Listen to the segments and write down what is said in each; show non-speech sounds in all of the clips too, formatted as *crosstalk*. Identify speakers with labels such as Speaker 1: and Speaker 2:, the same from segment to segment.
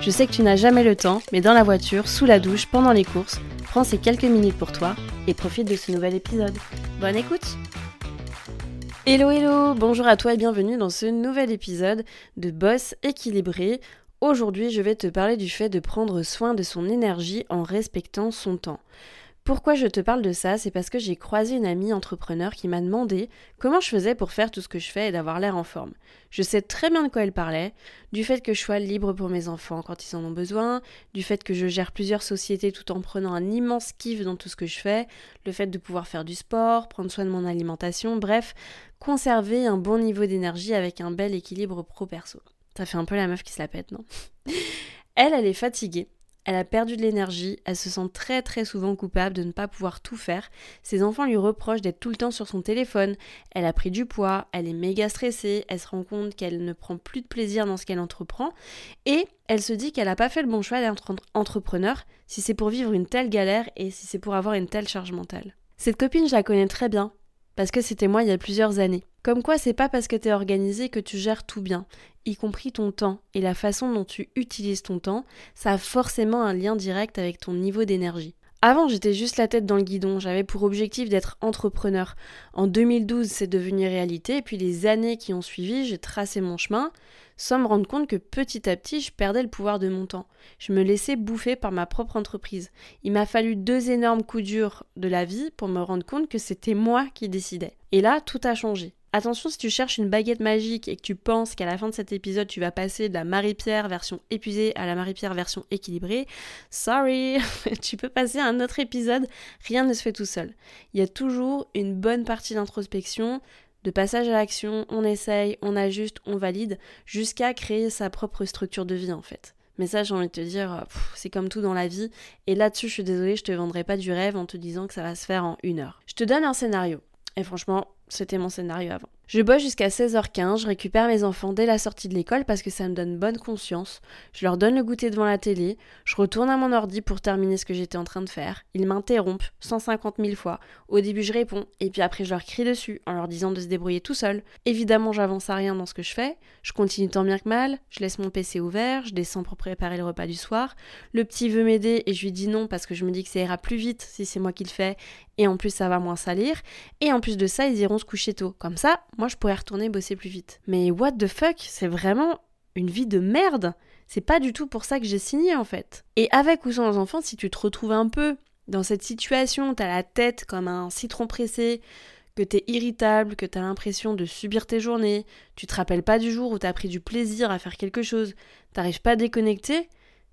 Speaker 1: Je sais que tu n'as jamais le temps, mais dans la voiture, sous la douche, pendant les courses, prends ces quelques minutes pour toi et profite de ce nouvel épisode. Bonne écoute Hello hello, bonjour à toi et bienvenue dans ce nouvel épisode de Boss équilibré. Aujourd'hui je vais te parler du fait de prendre soin de son énergie en respectant son temps. Pourquoi je te parle de ça C'est parce que j'ai croisé une amie entrepreneur qui m'a demandé comment je faisais pour faire tout ce que je fais et d'avoir l'air en forme. Je sais très bien de quoi elle parlait, du fait que je sois libre pour mes enfants quand ils en ont besoin, du fait que je gère plusieurs sociétés tout en prenant un immense kiff dans tout ce que je fais, le fait de pouvoir faire du sport, prendre soin de mon alimentation, bref, conserver un bon niveau d'énergie avec un bel équilibre pro-perso. Ça fait un peu la meuf qui se la pète, non? *laughs* Elle, elle est fatiguée elle a perdu de l'énergie, elle se sent très très souvent coupable de ne pas pouvoir tout faire. Ses enfants lui reprochent d'être tout le temps sur son téléphone. Elle a pris du poids, elle est méga stressée, elle se rend compte qu'elle ne prend plus de plaisir dans ce qu'elle entreprend et elle se dit qu'elle n'a pas fait le bon choix d'être entrepreneur si c'est pour vivre une telle galère et si c'est pour avoir une telle charge mentale. Cette copine, je la connais très bien parce que c'était moi il y a plusieurs années. Comme quoi, c'est pas parce que t'es organisé que tu gères tout bien, y compris ton temps et la façon dont tu utilises ton temps, ça a forcément un lien direct avec ton niveau d'énergie. Avant, j'étais juste la tête dans le guidon, j'avais pour objectif d'être entrepreneur. En 2012, c'est devenu réalité, et puis les années qui ont suivi, j'ai tracé mon chemin, sans me rendre compte que petit à petit, je perdais le pouvoir de mon temps. Je me laissais bouffer par ma propre entreprise. Il m'a fallu deux énormes coups durs de la vie pour me rendre compte que c'était moi qui décidais. Et là, tout a changé. Attention, si tu cherches une baguette magique et que tu penses qu'à la fin de cet épisode, tu vas passer de la Marie-Pierre version épuisée à la Marie-Pierre version équilibrée, sorry, *laughs* tu peux passer à un autre épisode, rien ne se fait tout seul. Il y a toujours une bonne partie d'introspection, de passage à l'action, on essaye, on ajuste, on valide, jusqu'à créer sa propre structure de vie en fait. Mais ça, j'ai envie de te dire, c'est comme tout dans la vie. Et là-dessus, je suis désolée, je te vendrai pas du rêve en te disant que ça va se faire en une heure. Je te donne un scénario. Et franchement, c'était mon scénario avant. Je bosse jusqu'à 16h15, je récupère mes enfants dès la sortie de l'école parce que ça me donne bonne conscience. Je leur donne le goûter devant la télé, je retourne à mon ordi pour terminer ce que j'étais en train de faire. Ils m'interrompent 150 000 fois. Au début, je réponds, et puis après, je leur crie dessus en leur disant de se débrouiller tout seul. Évidemment, j'avance à rien dans ce que je fais. Je continue tant bien que mal, je laisse mon PC ouvert, je descends pour préparer le repas du soir. Le petit veut m'aider et je lui dis non parce que je me dis que ça ira plus vite si c'est moi qui le fais, et en plus, ça va moins salir. Et en plus de ça, ils iront se coucher tôt. Comme ça, moi je pourrais retourner bosser plus vite. Mais what the fuck, c'est vraiment une vie de merde. C'est pas du tout pour ça que j'ai signé en fait. Et avec ou sans enfants, si tu te retrouves un peu dans cette situation, t'as la tête comme un citron pressé, que t'es irritable, que t'as l'impression de subir tes journées, tu te rappelles pas du jour où t'as pris du plaisir à faire quelque chose, t'arrives pas à déconnecter,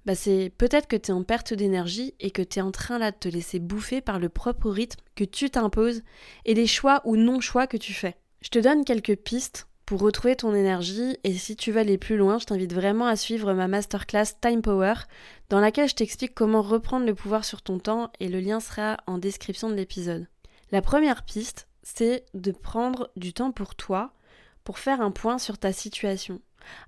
Speaker 1: bah c'est peut-être que tu es en perte d'énergie et que tu es en train là de te laisser bouffer par le propre rythme que tu t'imposes et les choix ou non-choix que tu fais. Je te donne quelques pistes pour retrouver ton énergie et si tu veux aller plus loin, je t'invite vraiment à suivre ma masterclass Time Power dans laquelle je t'explique comment reprendre le pouvoir sur ton temps et le lien sera en description de l'épisode. La première piste, c'est de prendre du temps pour toi pour faire un point sur ta situation.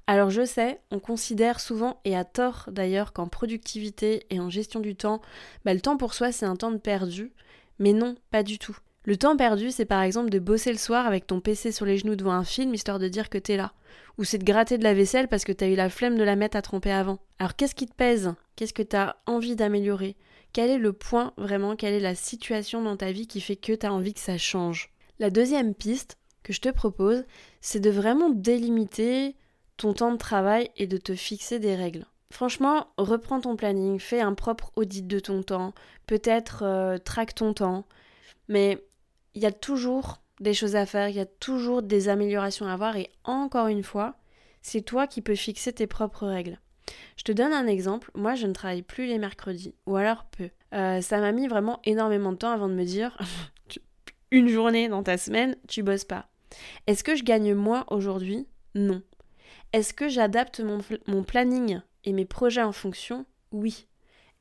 Speaker 1: Alors je sais, on considère souvent, et à tort d'ailleurs, qu'en productivité et en gestion du temps, bah, le temps pour soi c'est un temps de perdu, mais non, pas du tout. Le temps perdu, c'est par exemple de bosser le soir avec ton PC sur les genoux devant un film histoire de dire que t'es là. Ou c'est de gratter de la vaisselle parce que t'as eu la flemme de la mettre à tromper avant. Alors qu'est-ce qui te pèse? Qu'est-ce que t'as envie d'améliorer? Quel est le point vraiment? Quelle est la situation dans ta vie qui fait que t'as envie que ça change? La deuxième piste que je te propose, c'est de vraiment délimiter ton temps de travail et de te fixer des règles. Franchement, reprends ton planning, fais un propre audit de ton temps, peut-être euh, traque ton temps, mais il y a toujours des choses à faire, il y a toujours des améliorations à avoir et encore une fois, c'est toi qui peux fixer tes propres règles. Je te donne un exemple, moi je ne travaille plus les mercredis, ou alors peu. Euh, ça m'a mis vraiment énormément de temps avant de me dire *laughs* une journée dans ta semaine, tu bosses pas. Est-ce que je gagne moins aujourd'hui? Non. Est-ce que j'adapte mon, planning et mes projets en fonction? Oui.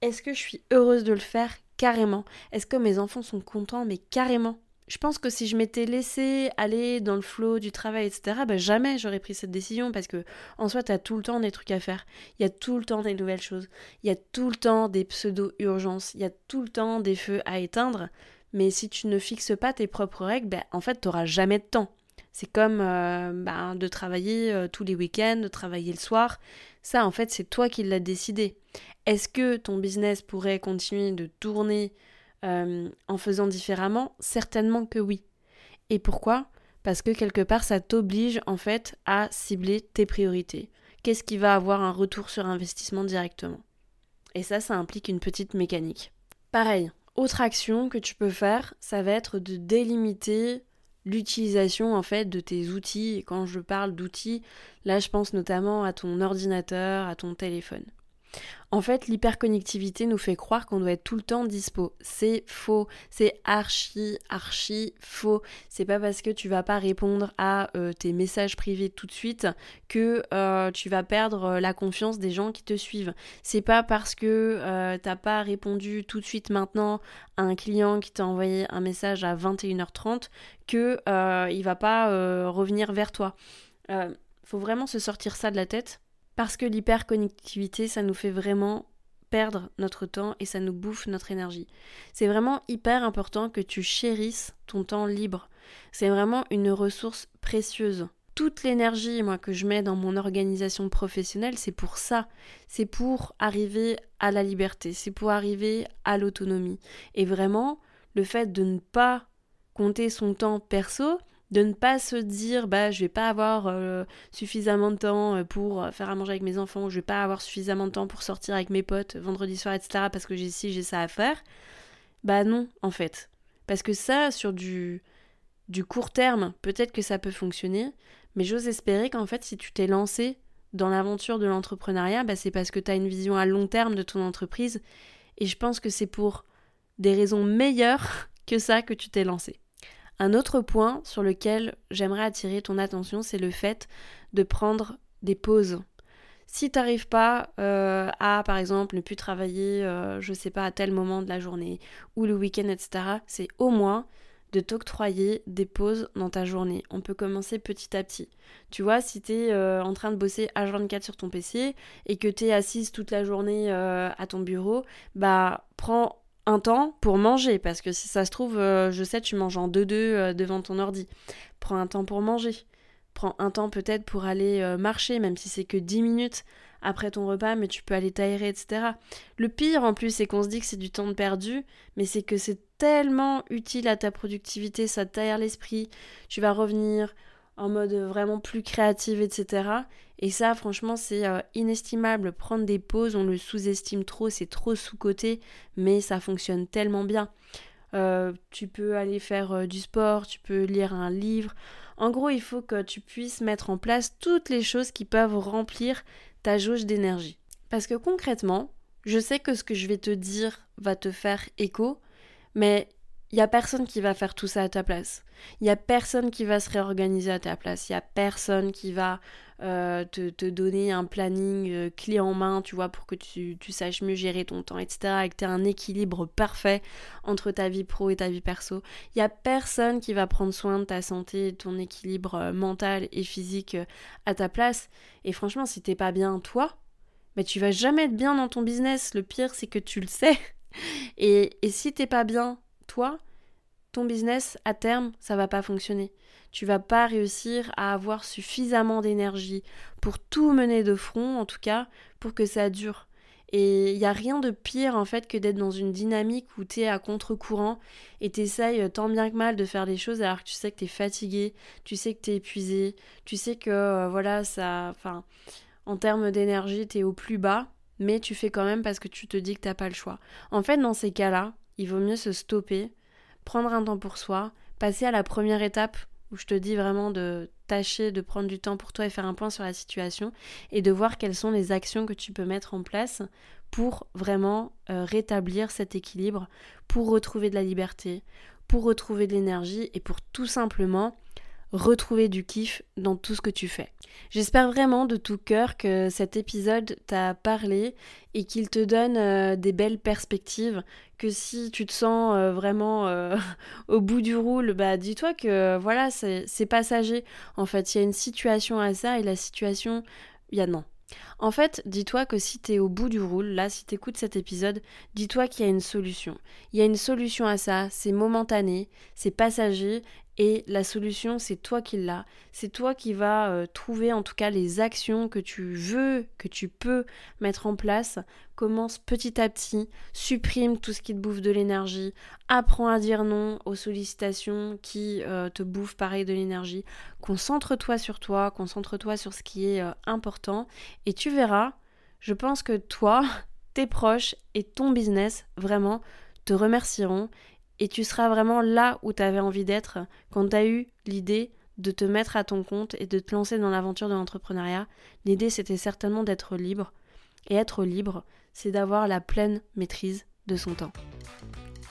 Speaker 1: Est-ce que je suis heureuse de le faire? Carrément. Est-ce que mes enfants sont contents? Mais carrément. Je pense que si je m'étais laissé aller dans le flot du travail, etc., ben jamais j'aurais pris cette décision parce que en soi, as tout le temps des trucs à faire. Il y a tout le temps des nouvelles choses. Il y a tout le temps des pseudo-urgences. Il y a tout le temps des feux à éteindre. Mais si tu ne fixes pas tes propres règles, ben, en fait, tu n'auras jamais de temps. C'est comme euh, ben, de travailler euh, tous les week-ends, de travailler le soir. Ça, en fait, c'est toi qui l'as décidé. Est-ce que ton business pourrait continuer de tourner euh, en faisant différemment Certainement que oui. Et pourquoi? Parce que quelque part, ça t'oblige en fait à cibler tes priorités. Qu'est-ce qui va avoir un retour sur investissement directement? Et ça, ça implique une petite mécanique. Pareil, autre action que tu peux faire, ça va être de délimiter l'utilisation en fait de tes outils. Et quand je parle d'outils, là je pense notamment à ton ordinateur, à ton téléphone. En fait, l'hyperconnectivité nous fait croire qu'on doit être tout le temps dispo. C'est faux. C'est archi, archi faux. C'est pas parce que tu vas pas répondre à euh, tes messages privés tout de suite que euh, tu vas perdre euh, la confiance des gens qui te suivent. C'est pas parce que t'as pas répondu tout de suite maintenant à un client qui t'a envoyé un message à 21h30 que il va pas revenir vers toi. faut vraiment se sortir ça de la tête parce que l'hyperconnectivité, ça nous fait vraiment perdre notre temps et ça nous bouffe notre énergie. C'est vraiment hyper important que tu chérisses ton temps libre. C'est vraiment une ressource précieuse. Toute l'énergie moi que je mets dans mon organisation professionnelle, c'est pour ça. C'est pour arriver à la liberté, c'est pour arriver à l'autonomie. Et vraiment, le fait de ne pas compter son temps perso, de ne pas se dire bah je vais pas avoir euh, suffisamment de temps euh, pour faire à manger avec mes enfants, je vais pas avoir suffisamment de temps pour sortir avec mes potes vendredi soir, etc. parce que j'ai ci, j'ai ça à faire. Bah non, en fait. Parce que ça, sur du, du court terme, peut-être que ça peut fonctionner, mais j'ose espérer qu'en fait, si tu t'es lancé dans l'aventure de l'entrepreneuriat, bah c'est parce que tu as une vision à long terme de ton entreprise. Et je pense que c'est pour des raisons meilleures *laughs* que ça que tu t'es lancé. Un autre point sur lequel j'aimerais attirer ton attention, c'est le fait de prendre des pauses. Si tu n'arrives pas euh, à, par exemple, ne plus travailler, euh, je sais pas, à tel moment de la journée ou le week-end, etc., c'est au moins de t'octroyer des pauses dans ta journée. On peut commencer petit à petit. Tu vois, si tu es euh, en train de bosser H24 sur ton PC et que tu es assise toute la journée à ton bureau, bah prends un temps pour manger, parce que si ça se trouve, euh, je sais, tu manges en deux-deux euh, devant ton ordi. Prends un temps pour manger. Prends un temps peut-être pour aller euh, marcher, même si c'est que 10 minutes après ton repas, mais tu peux aller t'aérer, etc. Le pire en plus, c'est qu'on se dit que c'est du temps perdu, mais c'est que c'est tellement utile à ta productivité, ça t'aère l'esprit, tu vas revenir en mode vraiment plus créative, etc. Et ça, franchement, c'est euh, inestimable. Prendre des pauses, on le sous-estime trop, c'est trop sous-côté, mais ça fonctionne tellement bien. Euh, tu peux aller faire euh, du sport, tu peux lire un livre. En gros, il faut que tu puisses mettre en place toutes les choses qui peuvent remplir ta jauge d'énergie. Parce que concrètement, je sais que ce que je vais te dire va te faire écho, mais il n'y a personne qui va faire tout ça à ta place. Il n'y a personne qui va se réorganiser à ta place. Il n'y a personne qui va euh, te, donner un planning euh, clé en main, tu vois, pour que tu, saches mieux gérer ton temps, etc. Et que tu aies un équilibre parfait entre ta vie pro et ta vie perso. Il n'y a personne qui va prendre soin de ta santé, ton équilibre euh, mental et physique à ta place. Et franchement, si t'es pas bien toi, mais tu vas jamais être bien dans ton business. Le pire, c'est que tu le sais. *laughs* Et, et si t'es pas bien toi, ton business, à terme, ça va pas fonctionner. Tu vas pas réussir à avoir suffisamment d'énergie pour tout mener de front, en tout cas, pour que ça dure. Et il n'y a rien de pire en fait que d'être dans une dynamique où tu es à contre-courant et tu essayes tant bien que mal de faire les choses alors que tu sais que tu es fatigué, tu sais que tu es épuisé, tu sais que euh, voilà, ça. Enfin, en termes d'énergie, tu es au plus bas, mais tu fais quand même parce que tu te dis que t'as pas le choix. En fait, dans ces cas-là, il vaut mieux se stopper, prendre un temps pour soi, passer à la première étape où je te dis vraiment de tâcher de prendre du temps pour toi et faire un point sur la situation et de voir quelles sont les actions que tu peux mettre en place pour vraiment euh, rétablir cet équilibre, pour retrouver de la liberté, pour retrouver de l'énergie et pour tout simplement retrouver du kiff dans tout ce que tu fais. J'espère vraiment de tout cœur que cet épisode t'a parlé et qu'il te donne euh, des belles perspectives, que si tu te sens euh, vraiment euh, *laughs* au bout du roule, bah dis-toi que voilà, c'est passager. En fait, il y a une situation à ça et la situation, il y a non. En fait, dis-toi que si t'es au bout du roule, là, si t'écoutes cet épisode, dis-toi qu'il y a une solution. Il y a une solution à ça, c'est momentané, c'est passager, et la solution, c'est toi qui l'as. C'est toi qui vas euh, trouver en tout cas les actions que tu veux, que tu peux mettre en place. Commence petit à petit, supprime tout ce qui te bouffe de l'énergie, apprends à dire non aux sollicitations qui euh, te bouffent pareil de l'énergie. Concentre-toi sur toi, concentre-toi sur ce qui est euh, important et tu verras, je pense que toi, *laughs* tes proches et ton business vraiment te remercieront et tu seras vraiment là où tu avais envie d'être quand tu as eu l'idée de te mettre à ton compte et de te lancer dans l'aventure de l'entrepreneuriat. L'idée, c'était certainement d'être libre. Et être libre, c'est d'avoir la pleine maîtrise de son temps.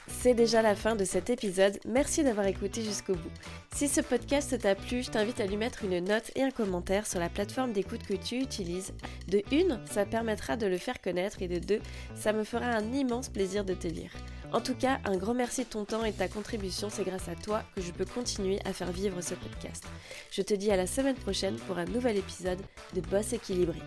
Speaker 2: C'est déjà la fin de cet épisode. Merci d'avoir écouté jusqu'au bout. Si ce podcast t'a plu, je t'invite à lui mettre une note et un commentaire sur la plateforme d'écoute que tu utilises. De une, ça permettra de le faire connaître et de deux, ça me fera un immense plaisir de te lire. En tout cas, un grand merci de ton temps et de ta contribution, c'est grâce à toi que je peux continuer à faire vivre ce podcast. Je te dis à la semaine prochaine pour un nouvel épisode de Boss équilibré.